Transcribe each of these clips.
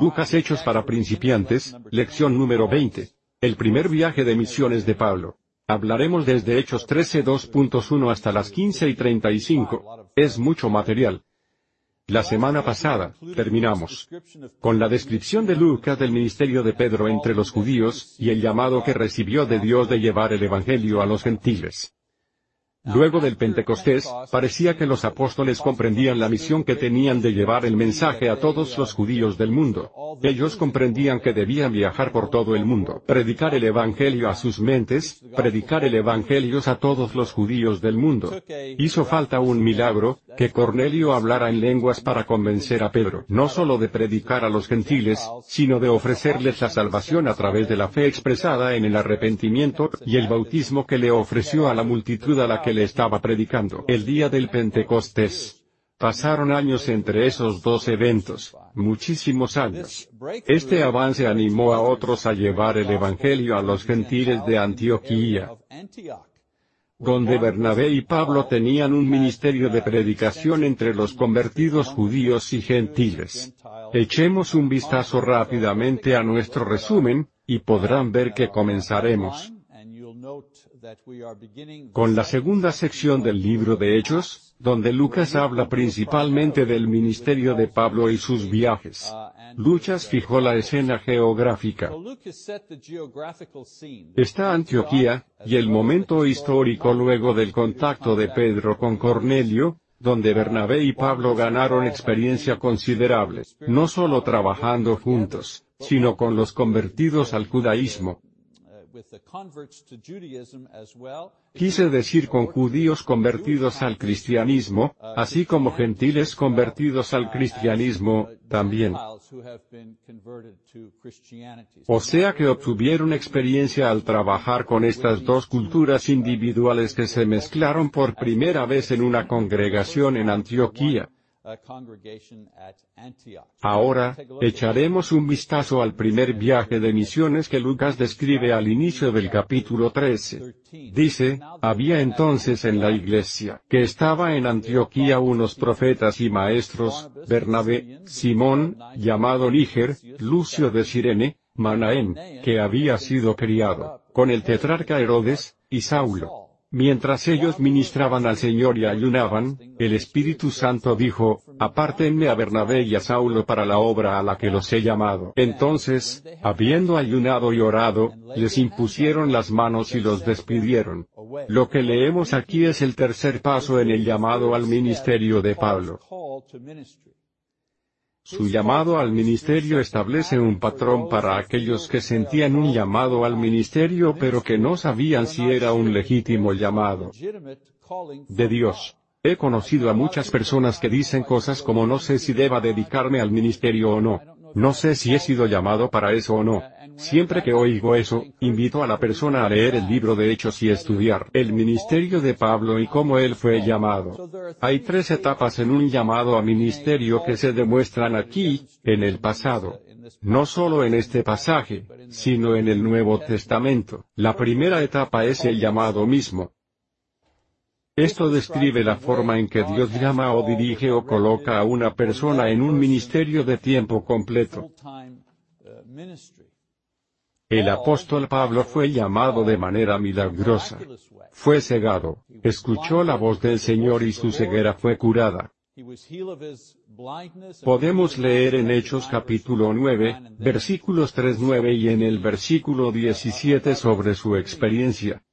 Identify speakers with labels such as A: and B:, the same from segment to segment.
A: Lucas Hechos para principiantes, lección número 20. El primer viaje de misiones de Pablo. Hablaremos desde Hechos 13 2.1 hasta las 15 y 35. Es mucho material. La semana pasada, terminamos con la descripción de Lucas del ministerio de Pedro entre los judíos, y el llamado que recibió de Dios de llevar el Evangelio a los gentiles. Luego del Pentecostés, parecía que los apóstoles comprendían la misión que tenían de llevar el mensaje a todos los judíos del mundo. Ellos comprendían que debían viajar por todo el mundo, predicar el Evangelio a sus mentes, predicar el Evangelio a todos los judíos del mundo. Hizo falta un milagro, que Cornelio hablara en lenguas para convencer a Pedro, no solo de predicar a los gentiles, sino de ofrecerles la salvación a través de la fe expresada en el arrepentimiento, y el bautismo que le ofreció a la multitud a la que estaba predicando. El día del Pentecostés. Pasaron años entre esos dos eventos, muchísimos años. Este avance animó a otros a llevar el Evangelio a los gentiles de Antioquía, donde Bernabé y Pablo tenían un ministerio de predicación entre los convertidos judíos y gentiles. Echemos un vistazo rápidamente a nuestro resumen, y podrán ver que comenzaremos con la segunda sección del libro de Hechos, donde Lucas habla principalmente del ministerio de Pablo y sus viajes. Lucas fijó la escena geográfica. Está Antioquía, y el momento histórico luego del contacto de Pedro con Cornelio, donde Bernabé y Pablo ganaron experiencia considerable, no solo trabajando juntos, sino con los convertidos al judaísmo, Quise decir con judíos convertidos al cristianismo, así como gentiles convertidos al cristianismo, también. O sea que obtuvieron experiencia al trabajar con estas dos culturas individuales que se mezclaron por primera vez en una congregación en Antioquía. Ahora, echaremos un vistazo al primer viaje de misiones que Lucas describe al inicio del capítulo 13. Dice, había entonces en la iglesia, que estaba en Antioquía unos profetas y maestros, Bernabé, Simón, llamado Níger, Lucio de Sirene, Manaén, que había sido criado, con el tetrarca Herodes, y Saulo. Mientras ellos ministraban al Señor y ayunaban, el Espíritu Santo dijo, apártenme a Bernabé y a Saulo para la obra a la que los he llamado. Entonces, habiendo ayunado y orado, les impusieron las manos y los despidieron. Lo que leemos aquí es el tercer paso en el llamado al ministerio de Pablo. Su llamado al ministerio establece un patrón para aquellos que sentían un llamado al ministerio pero que no sabían si era un legítimo llamado de Dios. He conocido a muchas personas que dicen cosas como no sé si deba dedicarme al ministerio o no. No sé si he sido llamado para eso o no. Siempre que oigo eso, invito a la persona a leer el libro de Hechos y estudiar el ministerio de Pablo y cómo él fue llamado. Hay tres etapas en un llamado a ministerio que se demuestran aquí, en el pasado. No solo en este pasaje, sino en el Nuevo Testamento. La primera etapa es el llamado mismo. Esto describe la forma en que Dios llama o dirige o coloca a una persona en un ministerio de tiempo completo. El apóstol Pablo fue llamado de manera milagrosa. Fue cegado, escuchó la voz del Señor y su ceguera fue curada. Podemos leer en Hechos capítulo 9, versículos 3-9 y en el versículo 17 sobre su experiencia.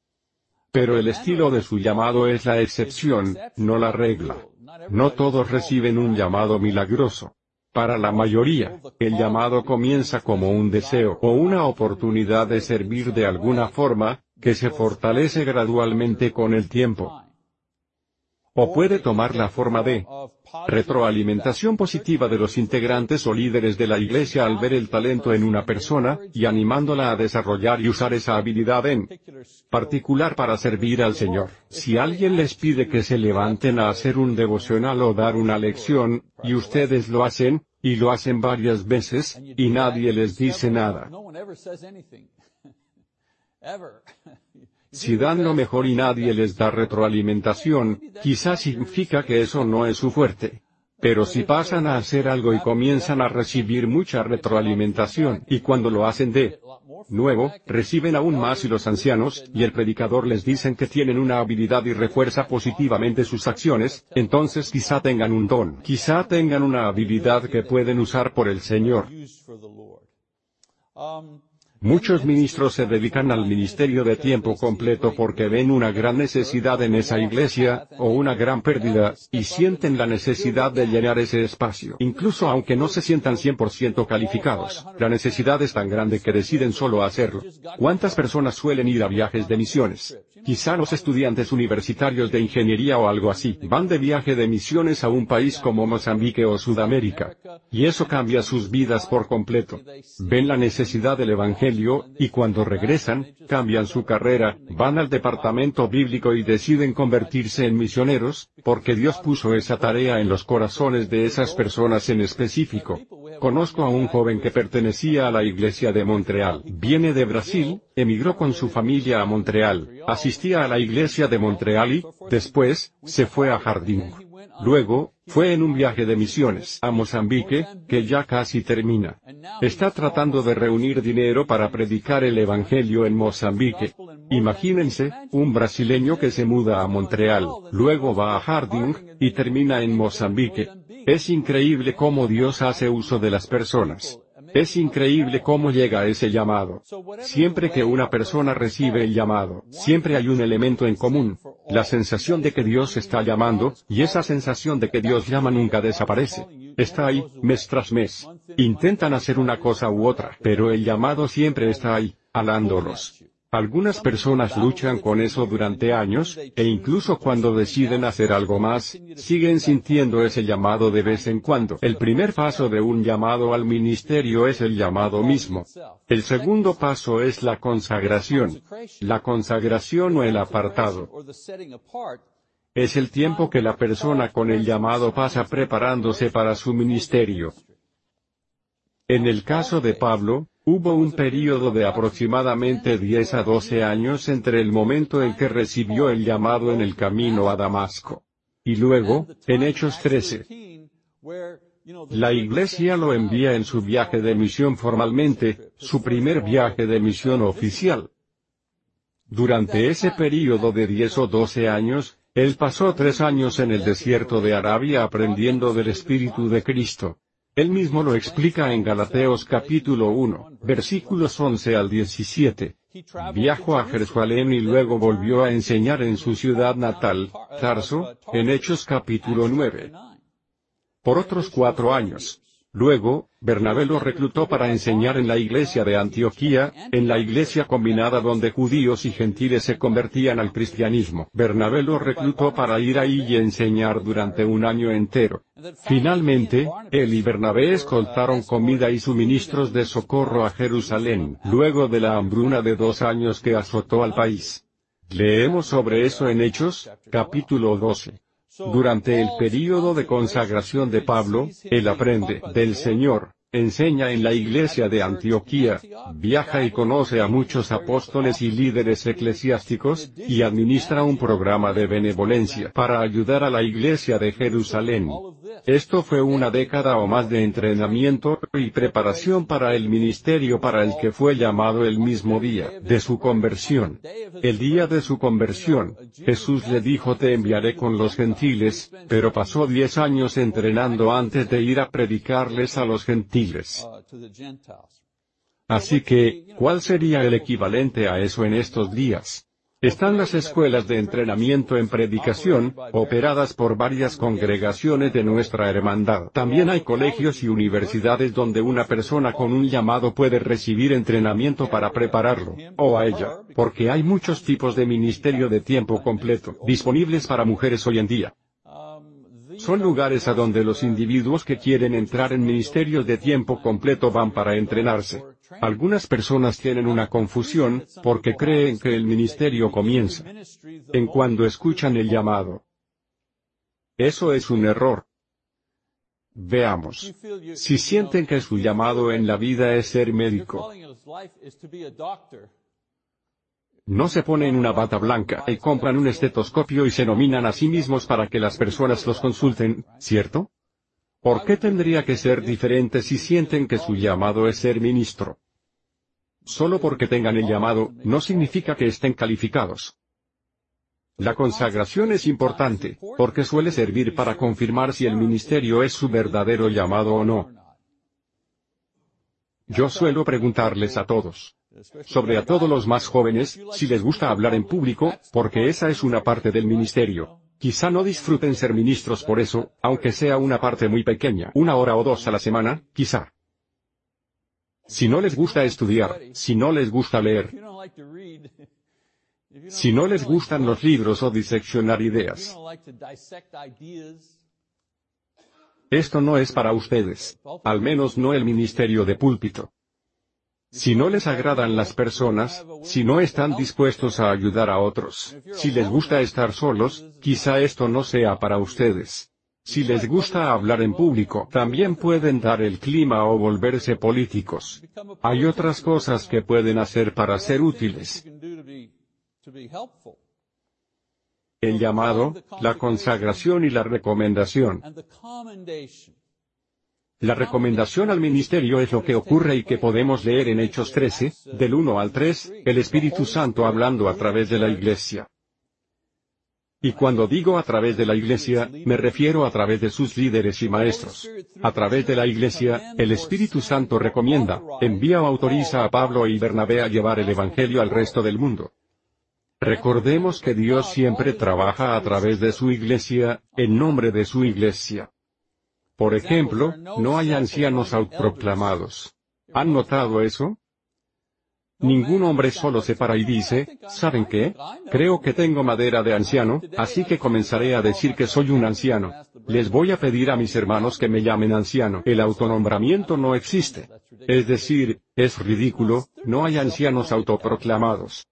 A: Pero el estilo de su llamado es la excepción, no la regla. No todos reciben un llamado milagroso. Para la mayoría, el llamado comienza como un deseo o una oportunidad de servir de alguna forma, que se fortalece gradualmente con el tiempo. O puede tomar la forma de retroalimentación positiva de los integrantes o líderes de la iglesia al ver el talento en una persona, y animándola a desarrollar y usar esa habilidad en particular para servir al Señor. Si alguien les pide que se levanten a hacer un devocional o dar una lección, y ustedes lo hacen, y lo hacen varias veces, y nadie les dice nada. Si dan lo mejor y nadie les da retroalimentación, quizás significa que eso no es su fuerte. Pero si pasan a hacer algo y comienzan a recibir mucha retroalimentación, y cuando lo hacen de nuevo, reciben aún más y los ancianos, y el predicador les dicen que tienen una habilidad y refuerza positivamente sus acciones, entonces quizá tengan un don, quizá tengan una habilidad que pueden usar por el Señor. Muchos ministros se dedican al ministerio de tiempo completo porque ven una gran necesidad en esa iglesia, o una gran pérdida, y sienten la necesidad de llenar ese espacio. Incluso aunque no se sientan 100% calificados, la necesidad es tan grande que deciden solo hacerlo. ¿Cuántas personas suelen ir a viajes de misiones? Quizá los estudiantes universitarios de ingeniería o algo así, van de viaje de misiones a un país como Mozambique o Sudamérica. Y eso cambia sus vidas por completo. Ven la necesidad del Evangelio, y cuando regresan, cambian su carrera, van al departamento bíblico y deciden convertirse en misioneros, porque Dios puso esa tarea en los corazones de esas personas en específico. Conozco a un joven que pertenecía a la iglesia de Montreal. Viene de Brasil, emigró con su familia a Montreal, asistía a la iglesia de Montreal y, después, se fue a Jardín. Luego, fue en un viaje de misiones a Mozambique, que ya casi termina. Está tratando de reunir dinero para predicar el Evangelio en Mozambique. Imagínense, un brasileño que se muda a Montreal, luego va a Harding, y termina en Mozambique. Es increíble cómo Dios hace uso de las personas. Es increíble cómo llega ese llamado. Siempre que una persona recibe el llamado, siempre hay un elemento en común, la sensación de que Dios está llamando, y esa sensación de que Dios llama nunca desaparece. Está ahí, mes tras mes. Intentan hacer una cosa u otra, pero el llamado siempre está ahí, alándolos. Algunas personas luchan con eso durante años, e incluso cuando deciden hacer algo más, siguen sintiendo ese llamado de vez en cuando. El primer paso de un llamado al ministerio es el llamado mismo. El segundo paso es la consagración. La consagración o el apartado. Es el tiempo que la persona con el llamado pasa preparándose para su ministerio. En el caso de Pablo, Hubo un período de aproximadamente 10 a 12 años entre el momento en que recibió el llamado en el camino a Damasco. Y luego, en Hechos 13, la iglesia lo envía en su viaje de misión formalmente, su primer viaje de misión oficial. Durante ese período de 10 o 12 años, él pasó tres años en el desierto de Arabia aprendiendo del Espíritu de Cristo. Él mismo lo explica en Galateos capítulo 1, versículos 11 al 17. Viajó a Jerusalén y luego volvió a enseñar en su ciudad natal, Tarso, en Hechos capítulo 9. Por otros cuatro años. Luego, Bernabé lo reclutó para enseñar en la iglesia de Antioquía, en la iglesia combinada donde judíos y gentiles se convertían al cristianismo. Bernabé lo reclutó para ir ahí y enseñar durante un año entero. Finalmente, él y Bernabé escoltaron comida y suministros de socorro a Jerusalén, luego de la hambruna de dos años que azotó al país. Leemos sobre eso en Hechos, capítulo 12. Durante el período de consagración de Pablo, él aprende del Señor, enseña en la iglesia de Antioquía, viaja y conoce a muchos apóstoles y líderes eclesiásticos, y administra un programa de benevolencia para ayudar a la iglesia de Jerusalén. Esto fue una década o más de entrenamiento y preparación para el ministerio para el que fue llamado el mismo día de su conversión. El día de su conversión, Jesús le dijo te enviaré con los gentiles, pero pasó diez años entrenando antes de ir a predicarles a los gentiles. Así que, ¿cuál sería el equivalente a eso en estos días? Están las escuelas de entrenamiento en predicación, operadas por varias congregaciones de nuestra hermandad. También hay colegios y universidades donde una persona con un llamado puede recibir entrenamiento para prepararlo, o a ella, porque hay muchos tipos de ministerio de tiempo completo disponibles para mujeres hoy en día. Son lugares a donde los individuos que quieren entrar en ministerios de tiempo completo van para entrenarse. Algunas personas tienen una confusión, porque creen que el ministerio comienza en cuando escuchan el llamado. Eso es un error. Veamos. Si sienten que su llamado en la vida es ser médico, no se ponen una bata blanca y compran un estetoscopio y se nominan a sí mismos para que las personas los consulten, ¿cierto? ¿Por qué tendría que ser diferente si sienten que su llamado es ser ministro? Solo porque tengan el llamado, no significa que estén calificados. La consagración es importante, porque suele servir para confirmar si el ministerio es su verdadero llamado o no. Yo suelo preguntarles a todos, sobre a todos los más jóvenes, si les gusta hablar en público, porque esa es una parte del ministerio. Quizá no disfruten ser ministros por eso, aunque sea una parte muy pequeña, una hora o dos a la semana, quizá. Si no les gusta estudiar, si no les gusta leer, si no les gustan los libros o diseccionar ideas, esto no es para ustedes, al menos no el ministerio de púlpito. Si no les agradan las personas, si no están dispuestos a ayudar a otros, si les gusta estar solos, quizá esto no sea para ustedes. Si les gusta hablar en público, también pueden dar el clima o volverse políticos. Hay otras cosas que pueden hacer para ser útiles. El llamado, la consagración y la recomendación. La recomendación al ministerio es lo que ocurre y que podemos leer en Hechos 13, del 1 al 3, el Espíritu Santo hablando a través de la Iglesia. Y cuando digo a través de la Iglesia, me refiero a través de sus líderes y maestros. A través de la Iglesia, el Espíritu Santo recomienda, envía o autoriza a Pablo y Bernabé a llevar el Evangelio al resto del mundo. Recordemos que Dios siempre trabaja a través de su Iglesia, en nombre de su Iglesia. Por ejemplo, no hay ancianos autoproclamados. ¿Han notado eso? Ningún hombre solo se para y dice, ¿saben qué? Creo que tengo madera de anciano, así que comenzaré a decir que soy un anciano. Les voy a pedir a mis hermanos que me llamen anciano. El autonombramiento no existe. Es decir, es ridículo, no hay ancianos autoproclamados.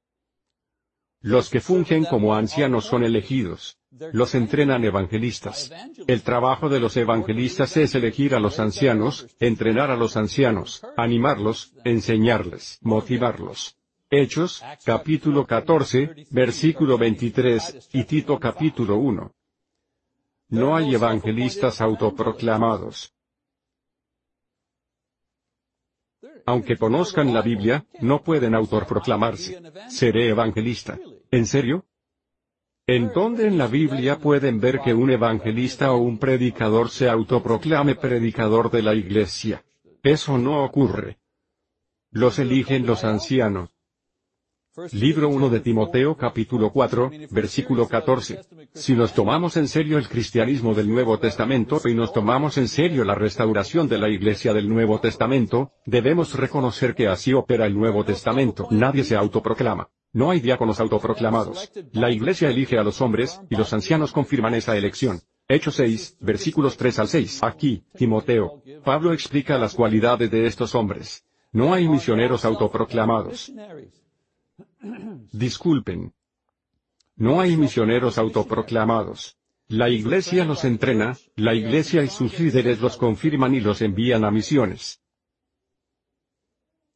A: Los que fungen como ancianos son elegidos. Los entrenan evangelistas. El trabajo de los evangelistas es elegir a los ancianos, entrenar a los ancianos, animarlos, enseñarles, motivarlos. Hechos, capítulo 14, versículo 23, y Tito capítulo 1. No hay evangelistas autoproclamados. Aunque conozcan la Biblia, no pueden autoproclamarse. Seré evangelista. ¿En serio? ¿En dónde en la Biblia pueden ver que un evangelista o un predicador se autoproclame predicador de la iglesia? Eso no ocurre. Los eligen los ancianos. Libro 1 de Timoteo capítulo 4, versículo 14. Si nos tomamos en serio el cristianismo del Nuevo Testamento y nos tomamos en serio la restauración de la iglesia del Nuevo Testamento, debemos reconocer que así opera el Nuevo Testamento. Nadie se autoproclama. No hay diáconos autoproclamados. La iglesia elige a los hombres, y los ancianos confirman esa elección. Hechos 6, versículos 3 al 6. Aquí, Timoteo. Pablo explica las cualidades de estos hombres. No hay misioneros autoproclamados. Disculpen. No hay misioneros autoproclamados. La iglesia los entrena, la iglesia y sus líderes los confirman y los envían a misiones.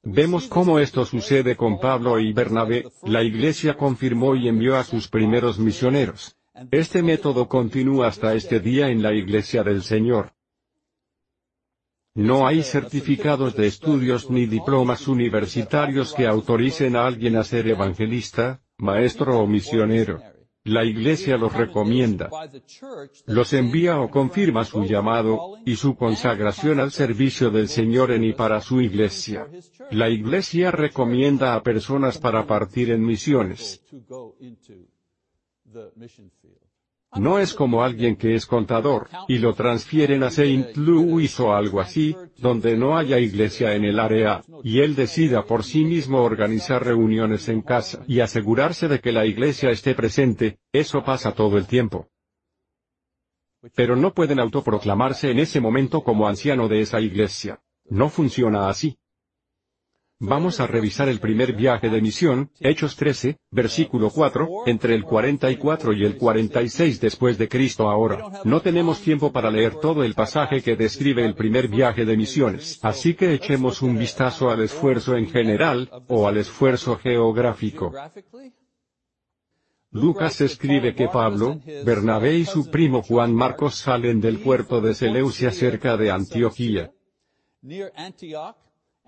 A: Vemos cómo esto sucede con Pablo y Bernabé, la iglesia confirmó y envió a sus primeros misioneros. Este método continúa hasta este día en la iglesia del Señor. No hay certificados de estudios ni diplomas universitarios que autoricen a alguien a ser evangelista, maestro o misionero. La Iglesia los recomienda. Los envía o confirma su llamado, y su consagración al servicio del Señor en y para su Iglesia. La Iglesia recomienda a personas para partir en misiones. No es como alguien que es contador, y lo transfieren a Saint Louis o algo así, donde no haya iglesia en el área, y él decida por sí mismo organizar reuniones en casa y asegurarse de que la iglesia esté presente, eso pasa todo el tiempo. Pero no pueden autoproclamarse en ese momento como anciano de esa iglesia. No funciona así. Vamos a revisar el primer viaje de misión, Hechos 13, versículo 4, entre el 44 y el 46 después de Cristo ahora. No tenemos tiempo para leer todo el pasaje que describe el primer viaje de misiones, así que echemos un vistazo al esfuerzo en general, o al esfuerzo geográfico. Lucas escribe que Pablo, Bernabé y su primo Juan Marcos salen del puerto de Seleucia cerca de Antioquía.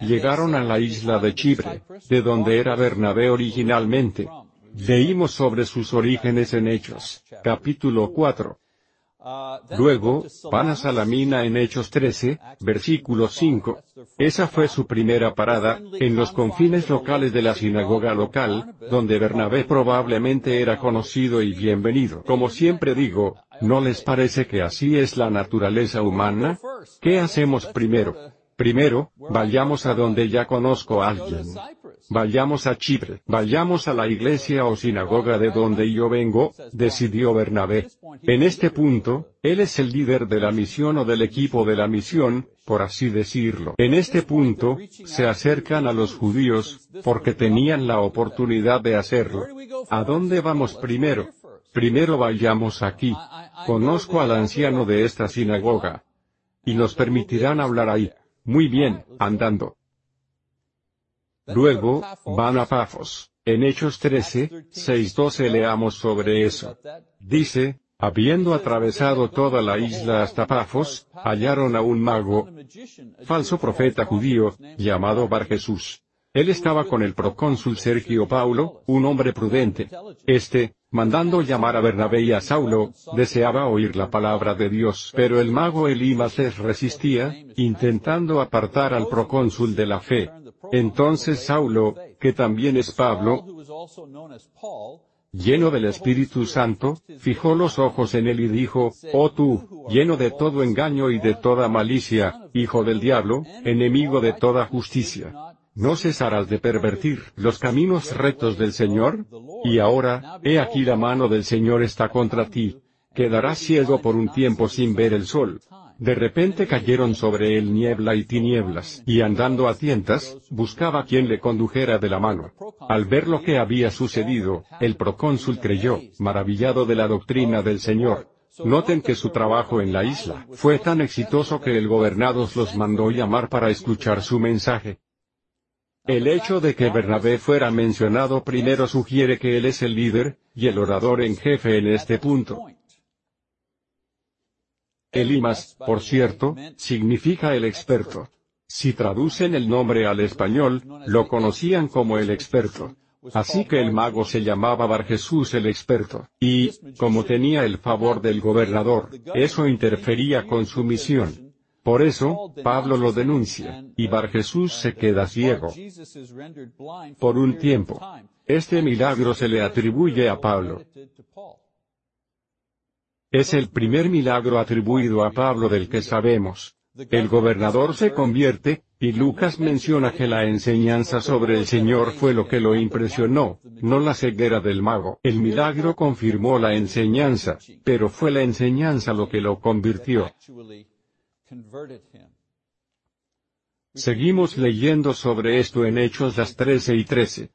A: Llegaron a la isla de Chipre, de donde era Bernabé originalmente. Leímos sobre sus orígenes en Hechos, capítulo 4. Luego, van a Salamina en Hechos 13, versículo 5. Esa fue su primera parada, en los confines locales de la sinagoga local, donde Bernabé probablemente era conocido y bienvenido. Como siempre digo, ¿no les parece que así es la naturaleza humana? ¿Qué hacemos primero? Primero, vayamos a donde ya conozco a alguien. Vayamos a Chipre, vayamos a la iglesia o sinagoga de donde yo vengo, decidió Bernabé. En este punto, él es el líder de la misión o del equipo de la misión, por así decirlo. En este punto, se acercan a los judíos, porque tenían la oportunidad de hacerlo. ¿A dónde vamos primero? Primero vayamos aquí. Conozco al anciano de esta sinagoga. Y nos permitirán hablar ahí. Muy bien, andando. Luego, van a Pafos. En Hechos 13, 6-12 leamos sobre eso. Dice, habiendo atravesado toda la isla hasta Pafos, hallaron a un mago, falso profeta judío, llamado Bar Jesús. Él estaba con el procónsul Sergio Paulo, un hombre prudente. Este, mandando llamar a Bernabé y a Saulo, deseaba oír la palabra de Dios. Pero el mago Elimas les resistía, intentando apartar al procónsul de la fe. Entonces Saulo, que también es Pablo, lleno del Espíritu Santo, fijó los ojos en él y dijo, Oh tú, lleno de todo engaño y de toda malicia, hijo del diablo, enemigo de toda justicia. ¿No cesarás de pervertir los caminos rectos del Señor? Y ahora, he aquí la mano del Señor está contra ti. Quedarás ciego por un tiempo sin ver el sol. De repente cayeron sobre él niebla y tinieblas, y andando a tientas, buscaba quien le condujera de la mano. Al ver lo que había sucedido, el procónsul creyó, maravillado de la doctrina del Señor. Noten que su trabajo en la isla fue tan exitoso que el gobernador los mandó llamar para escuchar su mensaje. El hecho de que Bernabé fuera mencionado primero sugiere que él es el líder, y el orador en jefe en este punto. Elimas, por cierto, significa el experto. Si traducen el nombre al español, lo conocían como el experto. Así que el mago se llamaba Bar Jesús el experto, y, como tenía el favor del gobernador, eso interfería con su misión. Por eso, Pablo lo denuncia, y Bar Jesús se queda ciego. Por un tiempo. Este milagro se le atribuye a Pablo. Es el primer milagro atribuido a Pablo del que sabemos. El gobernador se convierte, y Lucas menciona que la enseñanza sobre el Señor fue lo que lo impresionó, no la ceguera del mago. El milagro confirmó la enseñanza, pero fue la enseñanza lo que lo convirtió. Seguimos leyendo sobre esto en Hechos las 13 y 13.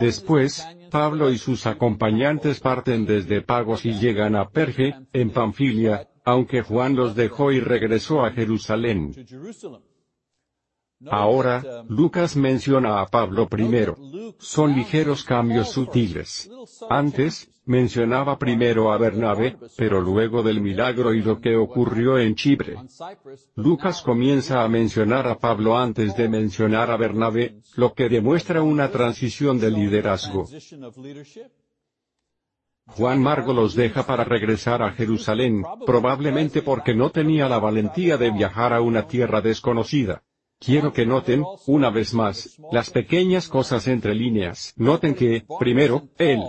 A: Después, Pablo y sus acompañantes parten desde Pagos y llegan a Perge, en Panfilia, aunque Juan los dejó y regresó a Jerusalén. Ahora, Lucas menciona a Pablo primero. Son ligeros cambios sutiles. Antes, mencionaba primero a Bernabé, pero luego del milagro y lo que ocurrió en Chipre. Lucas comienza a mencionar a Pablo antes de mencionar a Bernabé, lo que demuestra una transición de liderazgo. Juan Margo los deja para regresar a Jerusalén, probablemente porque no tenía la valentía de viajar a una tierra desconocida. Quiero que noten, una vez más, las pequeñas cosas entre líneas. Noten que, primero, él,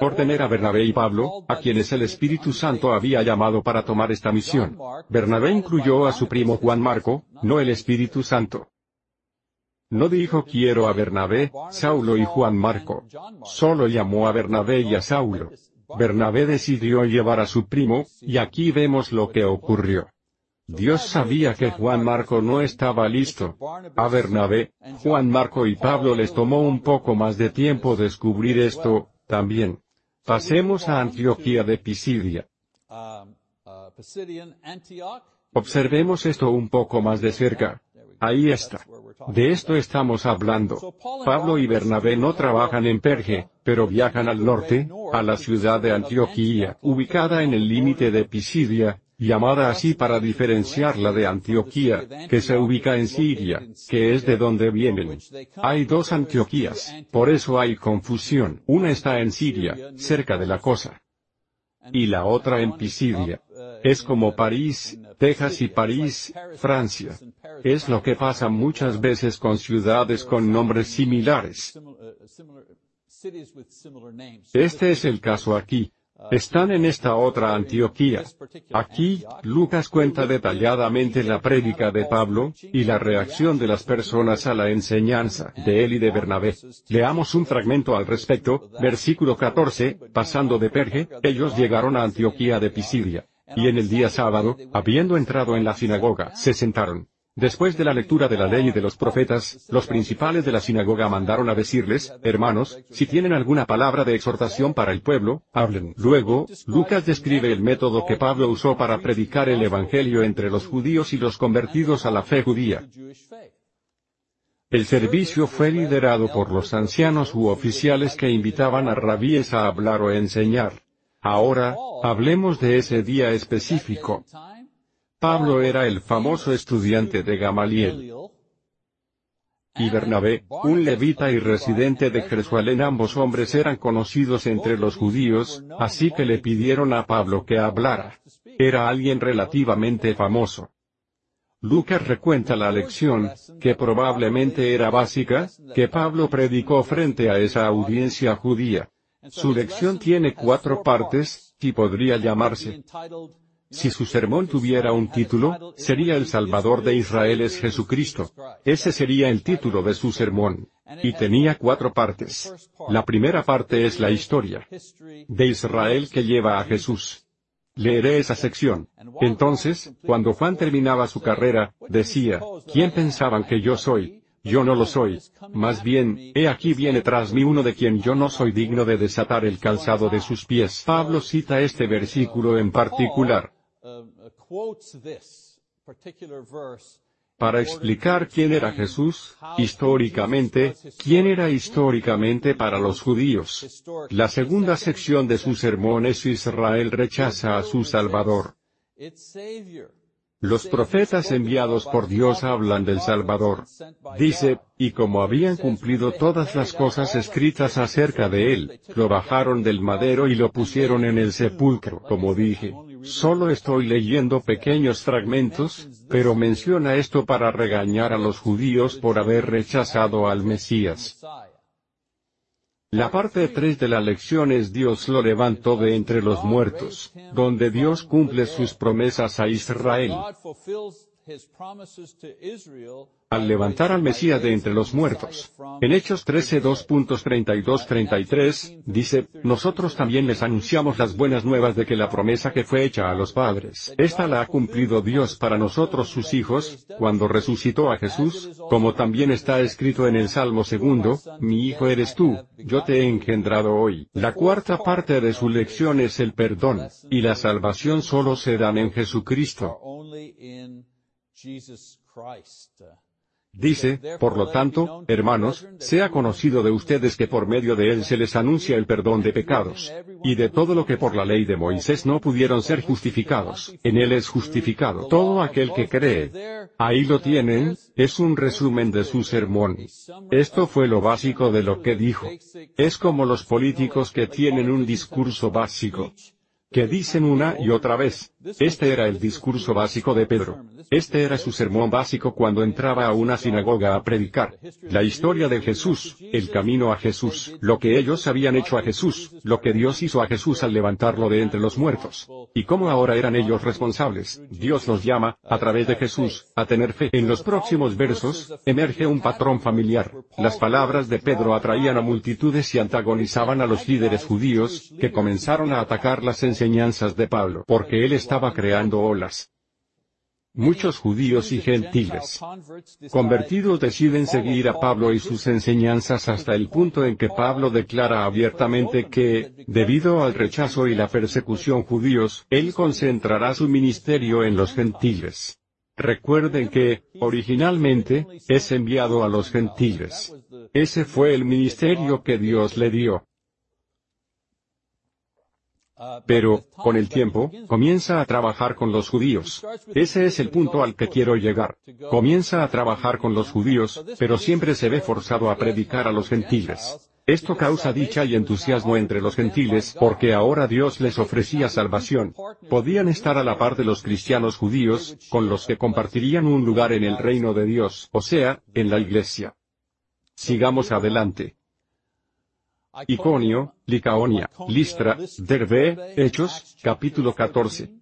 A: por tener a Bernabé y Pablo, a quienes el Espíritu Santo había llamado para tomar esta misión. Bernabé incluyó a su primo Juan Marco, no el Espíritu Santo. No dijo quiero a Bernabé, Saulo y Juan Marco. Solo llamó a Bernabé y a Saulo. Bernabé decidió llevar a su primo, y aquí vemos lo que ocurrió. Dios sabía que Juan Marco no estaba listo. A Bernabé, Juan Marco y Pablo les tomó un poco más de tiempo descubrir esto, también. Pasemos a Antioquía de Pisidia. Observemos esto un poco más de cerca. Ahí está. De esto estamos hablando. Pablo y Bernabé no trabajan en Perge, pero viajan al norte, a la ciudad de Antioquía, ubicada en el límite de Pisidia, llamada así para diferenciarla de Antioquía, que se ubica en Siria, que es de donde vienen. Hay dos Antioquías, por eso hay confusión. Una está en Siria, cerca de la cosa. Y la otra en Pisidia. Es como París, Texas y París, Francia. Es lo que pasa muchas veces con ciudades con nombres similares. Este es el caso aquí. Están en esta otra Antioquía. Aquí, Lucas cuenta detalladamente la prédica de Pablo, y la reacción de las personas a la enseñanza de él y de Bernabé. Leamos un fragmento al respecto, versículo 14, pasando de Perge, ellos llegaron a Antioquía de Pisidia. Y en el día sábado, habiendo entrado en la sinagoga, se sentaron. Después de la lectura de la ley y de los profetas, los principales de la sinagoga mandaron a decirles, hermanos, si tienen alguna palabra de exhortación para el pueblo, hablen. Luego, Lucas describe el método que Pablo usó para predicar el Evangelio entre los judíos y los convertidos a la fe judía. El servicio fue liderado por los ancianos u oficiales que invitaban a rabíes a hablar o enseñar. Ahora, hablemos de ese día específico. Pablo era el famoso estudiante de Gamaliel. Y Bernabé, un levita y residente de Jerusalén ambos hombres eran conocidos entre los judíos, así que le pidieron a Pablo que hablara. Era alguien relativamente famoso. Lucas recuenta la lección, que probablemente era básica, que Pablo predicó frente a esa audiencia judía. Su lección tiene cuatro partes, y podría llamarse si su sermón tuviera un título, sería El Salvador de Israel es Jesucristo. Ese sería el título de su sermón. Y tenía cuatro partes. La primera parte es la historia de Israel que lleva a Jesús. Leeré esa sección. Entonces, cuando Juan terminaba su carrera, decía, ¿quién pensaban que yo soy? Yo no lo soy. Más bien, he aquí viene tras mí uno de quien yo no soy digno de desatar el calzado de sus pies. Pablo cita este versículo en particular. Para explicar quién era Jesús, históricamente, quién era históricamente para los judíos. La segunda sección de su sermón es Israel rechaza a su Salvador. Los profetas enviados por Dios hablan del Salvador. Dice, y como habían cumplido todas las cosas escritas acerca de él, lo bajaron del madero y lo pusieron en el sepulcro. Como dije, solo estoy leyendo pequeños fragmentos, pero menciona esto para regañar a los judíos por haber rechazado al Mesías. La parte 3 de la lección es Dios lo levantó de entre los muertos, donde Dios cumple sus promesas a Israel. Al levantar al Mesías de entre los muertos. En Hechos 13 2.32-33, dice, Nosotros también les anunciamos las buenas nuevas de que la promesa que fue hecha a los padres, esta la ha cumplido Dios para nosotros sus hijos, cuando resucitó a Jesús, como también está escrito en el Salmo segundo, Mi hijo eres tú, yo te he engendrado hoy. La cuarta parte de su lección es el perdón, y la salvación solo se dan en Jesucristo. Dice, por lo tanto, hermanos, sea conocido de ustedes que por medio de él se les anuncia el perdón de pecados. Y de todo lo que por la ley de Moisés no pudieron ser justificados, en él es justificado todo aquel que cree. Ahí lo tienen, es un resumen de su sermón. Esto fue lo básico de lo que dijo. Es como los políticos que tienen un discurso básico que dicen una y otra vez. Este era el discurso básico de Pedro. Este era su sermón básico cuando entraba a una sinagoga a predicar. La historia de Jesús, el camino a Jesús, lo que ellos habían hecho a Jesús, lo que Dios hizo a Jesús al levantarlo de entre los muertos. Y cómo ahora eran ellos responsables. Dios los llama, a través de Jesús, a tener fe. En los próximos versos, emerge un patrón familiar. Las palabras de Pedro atraían a multitudes y antagonizaban a los líderes judíos, que comenzaron a atacar las enseñanzas de Pablo porque él estaba creando olas. Muchos judíos y gentiles convertidos deciden seguir a Pablo y sus enseñanzas hasta el punto en que Pablo declara abiertamente que, debido al rechazo y la persecución judíos, él concentrará su ministerio en los gentiles. Recuerden que, originalmente, es enviado a los gentiles. Ese fue el ministerio que Dios le dio. Pero, con el tiempo, comienza a trabajar con los judíos. Ese es el punto al que quiero llegar. Comienza a trabajar con los judíos, pero siempre se ve forzado a predicar a los gentiles. Esto causa dicha y entusiasmo entre los gentiles porque ahora Dios les ofrecía salvación. Podían estar a la par de los cristianos judíos, con los que compartirían un lugar en el reino de Dios, o sea, en la iglesia. Sigamos adelante. Iconio, Licaonia, Listra, Derbe, Hechos, capítulo 14.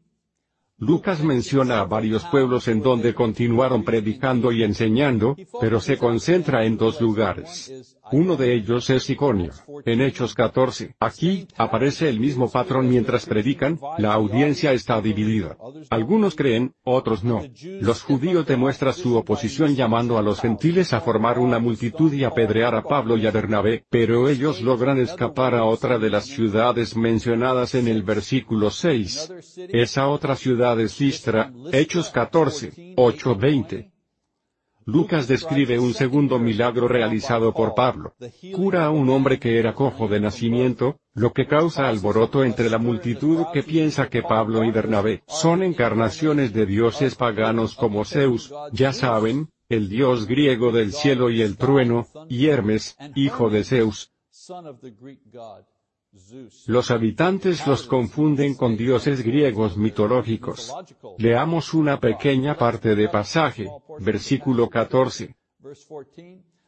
A: Lucas menciona a varios pueblos en donde continuaron predicando y enseñando, pero se concentra en dos lugares. Uno de ellos es Iconio. En Hechos 14, aquí, aparece el mismo patrón mientras predican, la audiencia está dividida. Algunos creen, otros no. Los judíos demuestran su oposición llamando a los gentiles a formar una multitud y apedrear a Pablo y a Bernabé, pero ellos logran escapar a otra de las ciudades mencionadas en el versículo 6. Esa otra ciudad es Listra, Hechos 14, 8, 20. Lucas describe un segundo milagro realizado por Pablo. Cura a un hombre que era cojo de nacimiento, lo que causa alboroto entre la multitud que piensa que Pablo y Bernabé son encarnaciones de dioses paganos como Zeus, ya saben, el dios griego del cielo y el trueno, y Hermes, hijo de Zeus. Los habitantes los confunden con dioses griegos mitológicos. Leamos una pequeña parte de pasaje, versículo 14.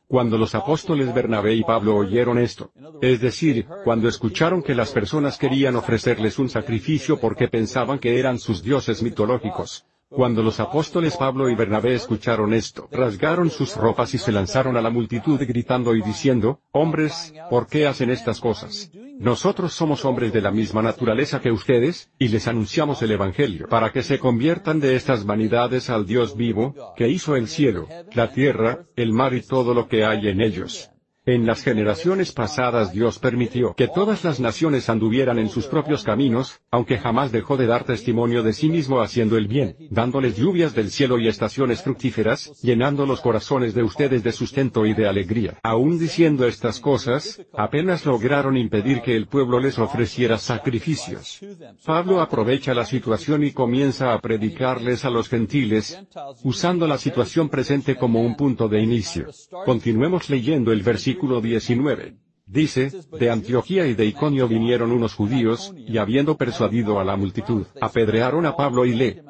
A: Cuando los apóstoles Bernabé y Pablo oyeron esto, es decir, cuando escucharon que las personas querían ofrecerles un sacrificio porque pensaban que eran sus dioses mitológicos, cuando los apóstoles Pablo y Bernabé escucharon esto, rasgaron sus ropas y se lanzaron a la multitud gritando y diciendo, Hombres, ¿por qué hacen estas cosas? Nosotros somos hombres de la misma naturaleza que ustedes, y les anunciamos el Evangelio para que se conviertan de estas vanidades al Dios vivo, que hizo el cielo, la tierra, el mar y todo lo que hay en ellos. En las generaciones pasadas Dios permitió que todas las naciones anduvieran en sus propios caminos, aunque jamás dejó de dar testimonio de sí mismo haciendo el bien, dándoles lluvias del cielo y estaciones fructíferas, llenando los corazones de ustedes de sustento y de alegría. Aún diciendo estas cosas, apenas lograron impedir que el pueblo les ofreciera sacrificios. Pablo aprovecha la situación y comienza a predicarles a los gentiles, usando la situación presente como un punto de inicio. Continuemos leyendo el versículo versículo 19. Dice, de Antioquía y de Iconio vinieron unos judíos, y habiendo persuadido a la multitud, apedrearon a Pablo y le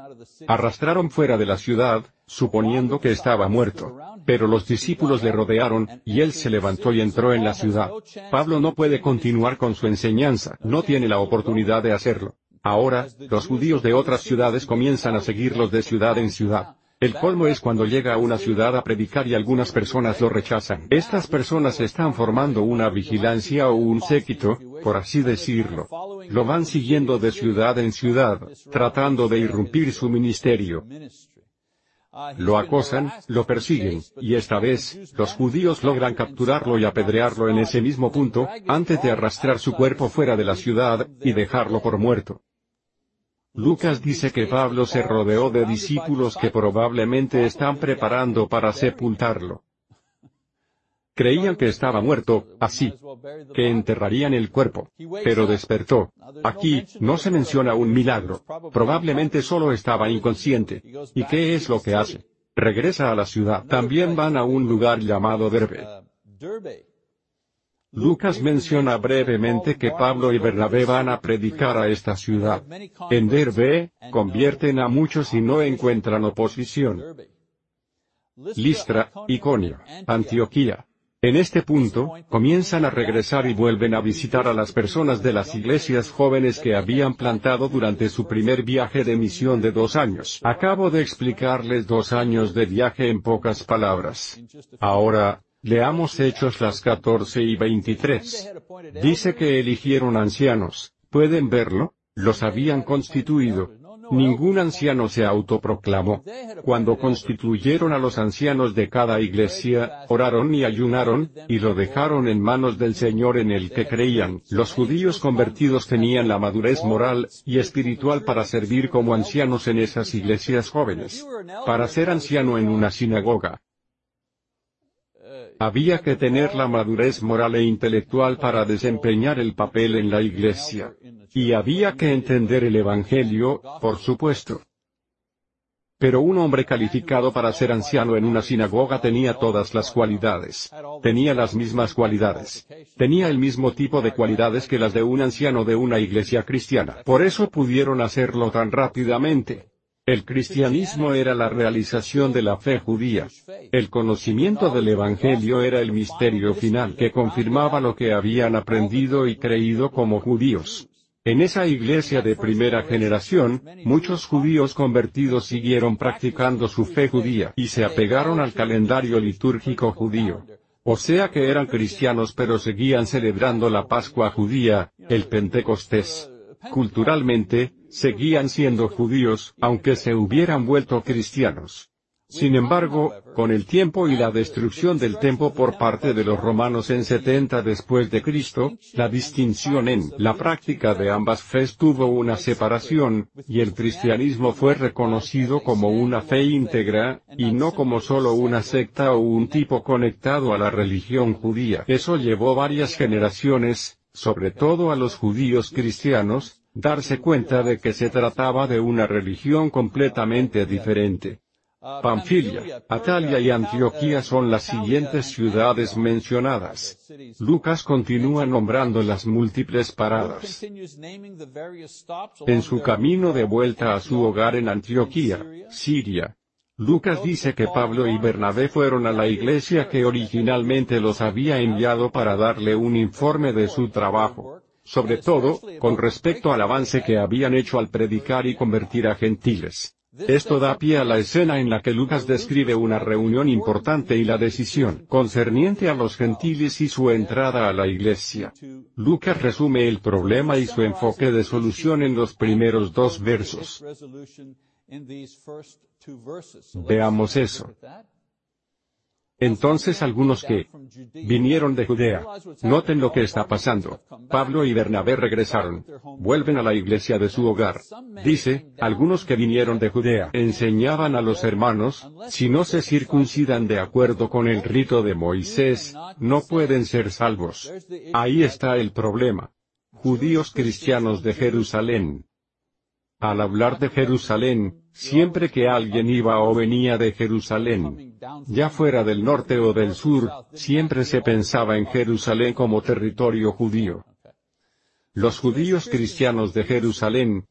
A: arrastraron fuera de la ciudad, suponiendo que estaba muerto. Pero los discípulos le rodearon, y él se levantó y entró en la ciudad. Pablo no puede continuar con su enseñanza, no tiene la oportunidad de hacerlo. Ahora, los judíos de otras ciudades comienzan a seguirlos de ciudad en ciudad. El colmo es cuando llega a una ciudad a predicar y algunas personas lo rechazan. Estas personas están formando una vigilancia o un séquito, por así decirlo. Lo van siguiendo de ciudad en ciudad, tratando de irrumpir su ministerio. Lo acosan, lo persiguen, y esta vez, los judíos logran capturarlo y apedrearlo en ese mismo punto, antes de arrastrar su cuerpo fuera de la ciudad, y dejarlo por muerto. Lucas dice que Pablo se rodeó de discípulos que probablemente están preparando para sepultarlo. Creían que estaba muerto, así, que enterrarían el cuerpo. Pero despertó. Aquí, no se menciona un milagro. Probablemente solo estaba inconsciente. ¿Y qué es lo que hace? Regresa a la ciudad. También van a un lugar llamado Derbe. Lucas menciona brevemente que Pablo y Bernabé van a predicar a esta ciudad. En Derbe, convierten a muchos y no encuentran oposición. Listra, Iconio, Antioquía. En este punto, comienzan a regresar y vuelven a visitar a las personas de las iglesias jóvenes que habían plantado durante su primer viaje de misión de dos años. Acabo de explicarles dos años de viaje en pocas palabras. Ahora, Leamos Hechos las 14 y 23. Dice que eligieron ancianos, ¿pueden verlo? Los habían constituido. Ningún anciano se autoproclamó. Cuando constituyeron a los ancianos de cada iglesia, oraron y ayunaron, y lo dejaron en manos del Señor en el que creían. Los judíos convertidos tenían la madurez moral y espiritual para servir como ancianos en esas iglesias jóvenes. Para ser anciano en una sinagoga, Había que tener la madurez moral e intelectual para desempeñar el papel en la iglesia. Y había que entender el Evangelio, por supuesto. Pero un hombre calificado para ser anciano en una sinagoga tenía todas las cualidades. Tenía las mismas cualidades. Tenía el mismo tipo de cualidades que las de un anciano de una iglesia cristiana. Por eso pudieron hacerlo tan rápidamente. El cristianismo era la realización de la fe judía. El conocimiento del Evangelio era el misterio final que confirmaba lo que habían aprendido y creído como judíos. En esa iglesia de primera generación, muchos judíos convertidos siguieron practicando su fe judía y se apegaron al calendario litúrgico judío. O sea que eran cristianos pero seguían celebrando la Pascua judía, el Pentecostés. Culturalmente, seguían siendo judíos, aunque se hubieran vuelto cristianos. Sin embargo, con el tiempo y la destrucción del templo por parte de los romanos en 70 después de Cristo, la distinción en la práctica de ambas fes tuvo una separación, y el cristianismo fue reconocido como una fe íntegra, y no como solo una secta o un tipo conectado a la religión judía. Eso llevó varias generaciones, sobre todo a los judíos cristianos, darse cuenta de que se trataba de una religión completamente diferente. Pamfilia, Atalia y Antioquía son las siguientes ciudades mencionadas. Lucas continúa nombrando las múltiples paradas. En su camino de vuelta a su hogar en Antioquía, Siria, Lucas dice que Pablo y Bernabé fueron a la iglesia que originalmente los había enviado para darle un informe de su trabajo, sobre todo, con respecto al avance que habían hecho al predicar y convertir a gentiles. Esto da pie a la escena en la que Lucas describe una reunión importante y la decisión concerniente a los gentiles y su entrada a la iglesia. Lucas resume el problema y su enfoque de solución en los primeros dos versos. Veamos eso. Entonces algunos que vinieron de Judea, noten lo que está pasando. Pablo y Bernabé regresaron, vuelven a la iglesia de su hogar. Dice, algunos que vinieron de Judea enseñaban a los hermanos, si no se circuncidan de acuerdo con el rito de Moisés, no pueden ser salvos. Ahí está el problema. Judíos cristianos de Jerusalén. Al hablar de Jerusalén, Siempre que alguien iba o venía de Jerusalén, ya fuera del norte o del sur, siempre se pensaba en Jerusalén como territorio judío. Los judíos cristianos de Jerusalén,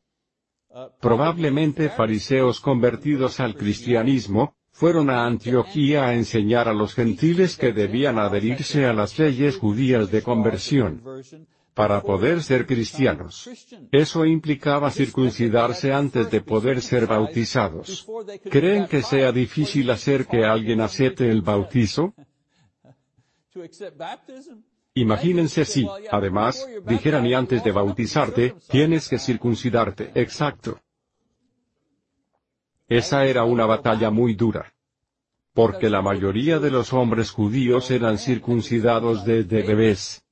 A: probablemente fariseos convertidos al cristianismo, fueron a Antioquía a enseñar a los gentiles que debían adherirse a las leyes judías de conversión para poder ser cristianos. Eso implicaba circuncidarse antes de poder ser bautizados. ¿Creen que sea difícil hacer que alguien acepte el bautizo? Imagínense si, además, dijeran y antes de bautizarte, tienes que circuncidarte. Exacto. Esa era una batalla muy dura. Porque la mayoría de los hombres judíos eran circuncidados desde bebés.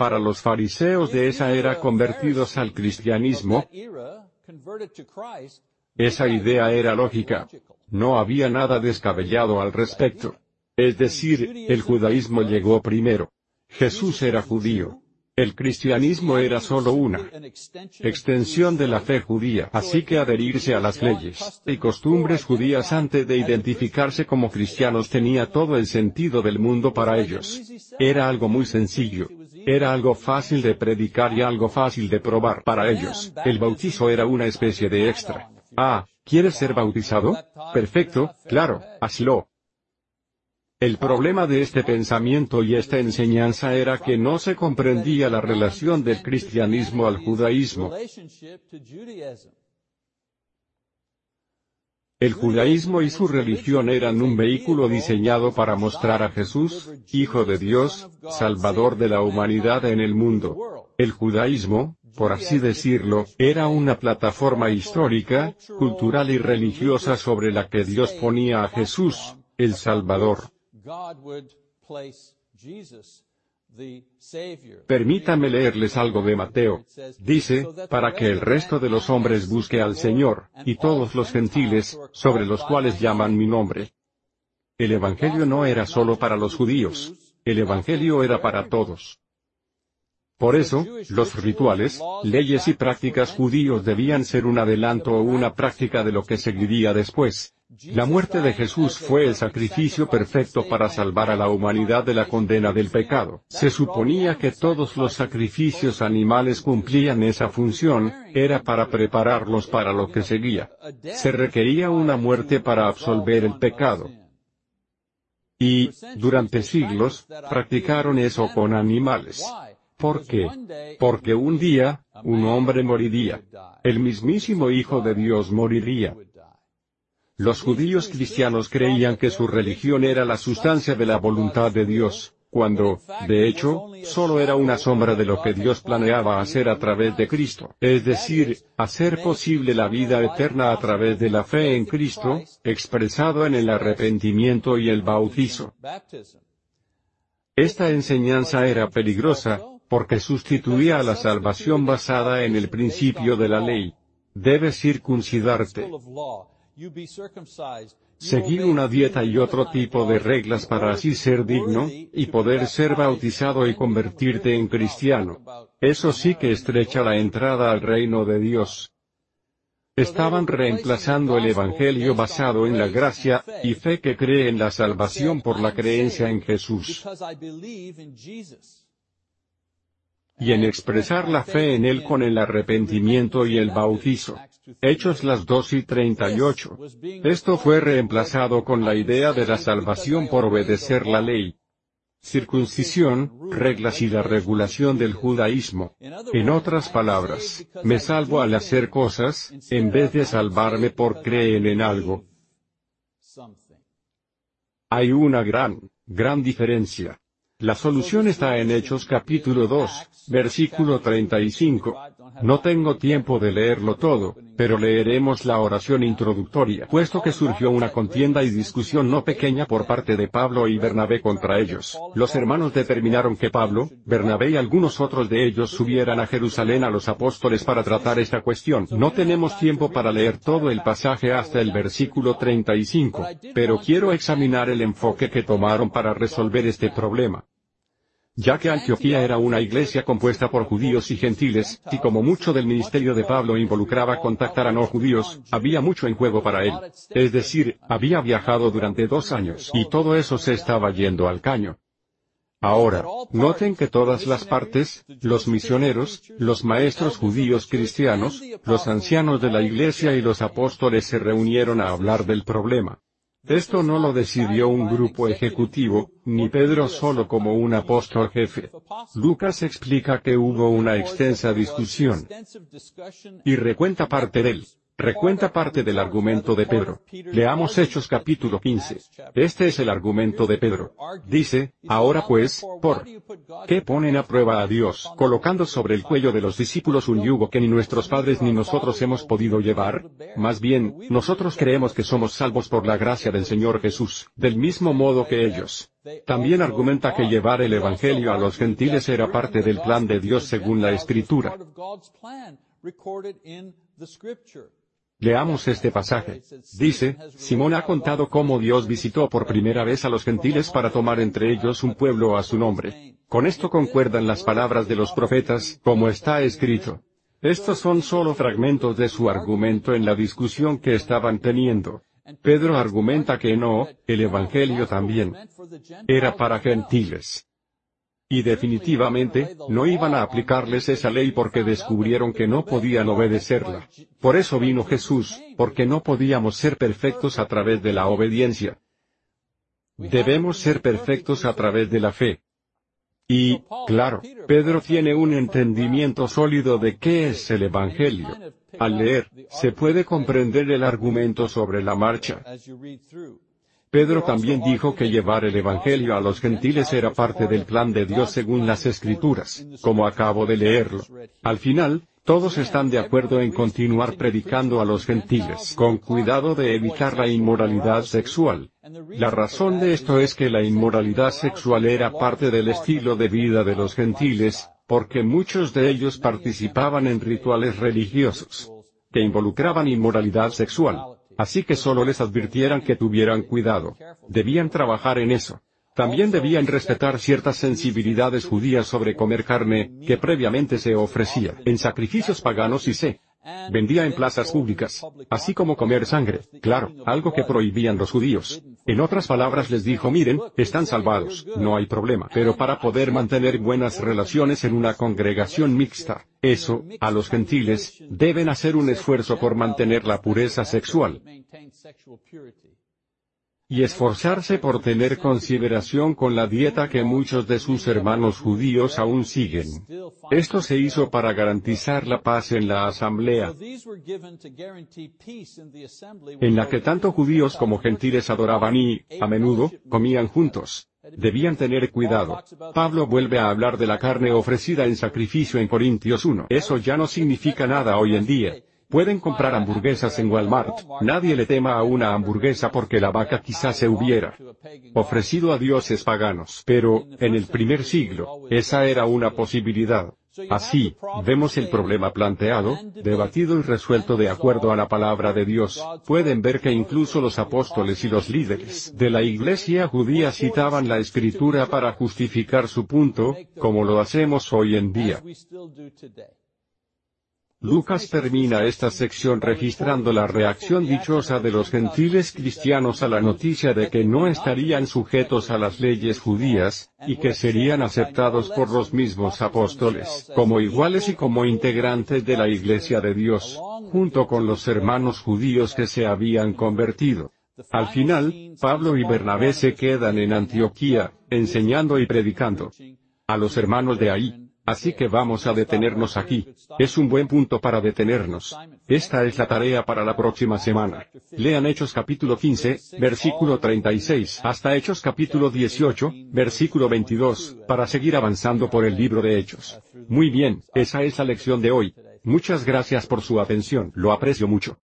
A: Para los fariseos de esa era convertidos al cristianismo, esa idea era lógica. No había nada descabellado al respecto. Es decir, el judaísmo llegó primero. Jesús era judío. El cristianismo era solo una extensión de la fe judía, así que adherirse a las leyes y costumbres judías antes de identificarse como cristianos tenía todo el sentido del mundo para ellos. Era algo muy sencillo. Era algo fácil de predicar y algo fácil de probar para ellos. El bautizo era una especie de extra. Ah, ¿quieres ser bautizado? Perfecto, claro, hazlo. El problema de este pensamiento y esta enseñanza era que no se comprendía la relación del cristianismo al judaísmo. El judaísmo y su religión eran un vehículo diseñado para mostrar a Jesús, Hijo de Dios, Salvador de la humanidad en el mundo. El judaísmo, por así decirlo, era una plataforma histórica, cultural y religiosa sobre la que Dios ponía a Jesús, el Salvador. Permítame leerles algo de Mateo. Dice, para que el resto de los hombres busque al Señor, y todos los gentiles, sobre los cuales llaman mi nombre. el Evangelio no era solo para los judíos, el Evangelio era para todos. Por eso, los rituales, leyes y prácticas judíos debían ser un adelanto o una práctica de lo que seguiría después. La muerte de Jesús fue el sacrificio perfecto para salvar a la humanidad de la condena del pecado. Se suponía que todos los sacrificios animales cumplían esa función, era para prepararlos para lo que seguía. Se requería una muerte para absolver el pecado. Y, durante siglos, practicaron eso con animales. ¿Por qué? Porque un día, un hombre moriría. El mismísimo Hijo de Dios moriría. Los judíos cristianos creían que su religión era la sustancia de la voluntad de Dios, cuando, de hecho, solo era una sombra de lo que Dios planeaba hacer a través de Cristo, es decir, hacer posible la vida eterna a través de la fe en Cristo, expresado en el arrepentimiento y el bautizo. Esta enseñanza era peligrosa, porque sustituía a la salvación basada en el principio de la ley. Debes circuncidarte. Seguir una dieta y otro tipo de reglas para así ser digno, y poder ser bautizado y convertirte en cristiano. Eso sí que estrecha la entrada al reino de Dios. Estaban reemplazando el Evangelio basado en la gracia, y fe que cree en la salvación por la creencia en Jesús y en expresar la fe en Él con el arrepentimiento y el bautizo. Hechos las 2 y 38. Esto fue reemplazado con la idea de la salvación por obedecer la ley. Circuncisión, reglas y la regulación del judaísmo. En otras palabras, me salvo al hacer cosas, en vez de salvarme por creer en algo. Hay una gran, gran diferencia. La solución está en Hechos capítulo 2, versículo 35. No tengo tiempo de leerlo todo, pero leeremos la oración introductoria, puesto que surgió una contienda y discusión no pequeña por parte de Pablo y Bernabé contra ellos. Los hermanos determinaron que Pablo, Bernabé y algunos otros de ellos subieran a Jerusalén a los apóstoles para tratar esta cuestión. No tenemos tiempo para leer todo el pasaje hasta el versículo 35, pero quiero examinar el enfoque que tomaron para resolver este problema ya que Antioquía era una iglesia compuesta por judíos y gentiles, y como mucho del ministerio de Pablo involucraba contactar a no judíos, había mucho en juego para él. Es decir, había viajado durante dos años, y todo eso se estaba yendo al caño. Ahora, noten que todas las partes, los misioneros, los maestros judíos cristianos, los ancianos de la iglesia y los apóstoles se reunieron a hablar del problema. Esto no lo decidió un grupo ejecutivo, ni Pedro solo como un apóstol jefe. Lucas explica que hubo una extensa discusión. Y recuenta parte de él recuenta parte del argumento de Pedro. Leamos Hechos capítulo 15. Este es el argumento de Pedro. Dice, ahora pues, ¿por qué ponen a prueba a Dios, colocando sobre el cuello de los discípulos un yugo que ni nuestros padres ni nosotros hemos podido llevar? Más bien, nosotros creemos que somos salvos por la gracia del Señor Jesús, del mismo modo que ellos. También argumenta que llevar el Evangelio a los gentiles era parte del plan de Dios según la Escritura. Leamos este pasaje. Dice, Simón ha contado cómo Dios visitó por primera vez a los gentiles para tomar entre ellos un pueblo a su nombre. Con esto concuerdan las palabras de los profetas, como está escrito. Estos son solo fragmentos de su argumento en la discusión que estaban teniendo. Pedro argumenta que no, el Evangelio también era para gentiles. Y definitivamente, no iban a aplicarles esa ley porque descubrieron que no podían obedecerla. Por eso vino Jesús, porque no podíamos ser perfectos a través de la obediencia. Debemos ser perfectos a través de la fe. Y, claro, Pedro tiene un entendimiento sólido de qué es el Evangelio. Al leer, se puede comprender el argumento sobre la marcha. Pedro también dijo que llevar el Evangelio a los gentiles era parte del plan de Dios según las Escrituras, como acabo de leerlo. Al final, todos están de acuerdo en continuar predicando a los gentiles, con cuidado de evitar la inmoralidad sexual. La razón de esto es que la inmoralidad sexual era parte del estilo de vida de los gentiles, porque muchos de ellos participaban en rituales religiosos que involucraban inmoralidad sexual. Así que solo les advirtieran que tuvieran cuidado. Debían trabajar en eso. También debían respetar ciertas sensibilidades judías sobre comer carne, que previamente se ofrecía en sacrificios paganos y se vendía en plazas públicas, así como comer sangre, claro, algo que prohibían los judíos. En otras palabras les dijo miren, están salvados, no hay problema, pero para poder mantener buenas relaciones en una congregación mixta, eso, a los gentiles, deben hacer un esfuerzo por mantener la pureza sexual y esforzarse por tener consideración con la dieta que muchos de sus hermanos judíos aún siguen. Esto se hizo para garantizar la paz en la asamblea, en la que tanto judíos como gentiles adoraban y, a menudo, comían juntos. Debían tener cuidado. Pablo vuelve a hablar de la carne ofrecida en sacrificio en Corintios 1. Eso ya no significa nada hoy en día. Pueden comprar hamburguesas en Walmart, nadie le tema a una hamburguesa porque la vaca quizás se hubiera ofrecido a dioses paganos. Pero, en el primer siglo, esa era una posibilidad. Así, vemos el problema planteado, debatido y resuelto de acuerdo a la palabra de Dios. Pueden ver que incluso los apóstoles y los líderes de la iglesia judía citaban la escritura para justificar su punto, como lo hacemos hoy en día. Lucas termina esta sección registrando la reacción dichosa de los gentiles cristianos a la noticia de que no estarían sujetos a las leyes judías, y que serían aceptados por los mismos apóstoles, como iguales y como integrantes de la Iglesia de Dios, junto con los hermanos judíos que se habían convertido. Al final, Pablo y Bernabé se quedan en Antioquía, enseñando y predicando. A los hermanos de ahí, Así que vamos a detenernos aquí. Es un buen punto para detenernos. Esta es la tarea para la próxima semana. Lean Hechos capítulo 15, versículo 36, hasta Hechos capítulo 18, versículo 22, para seguir avanzando por el libro de Hechos. Muy bien, esa es la lección de hoy. Muchas gracias por su atención, lo aprecio mucho.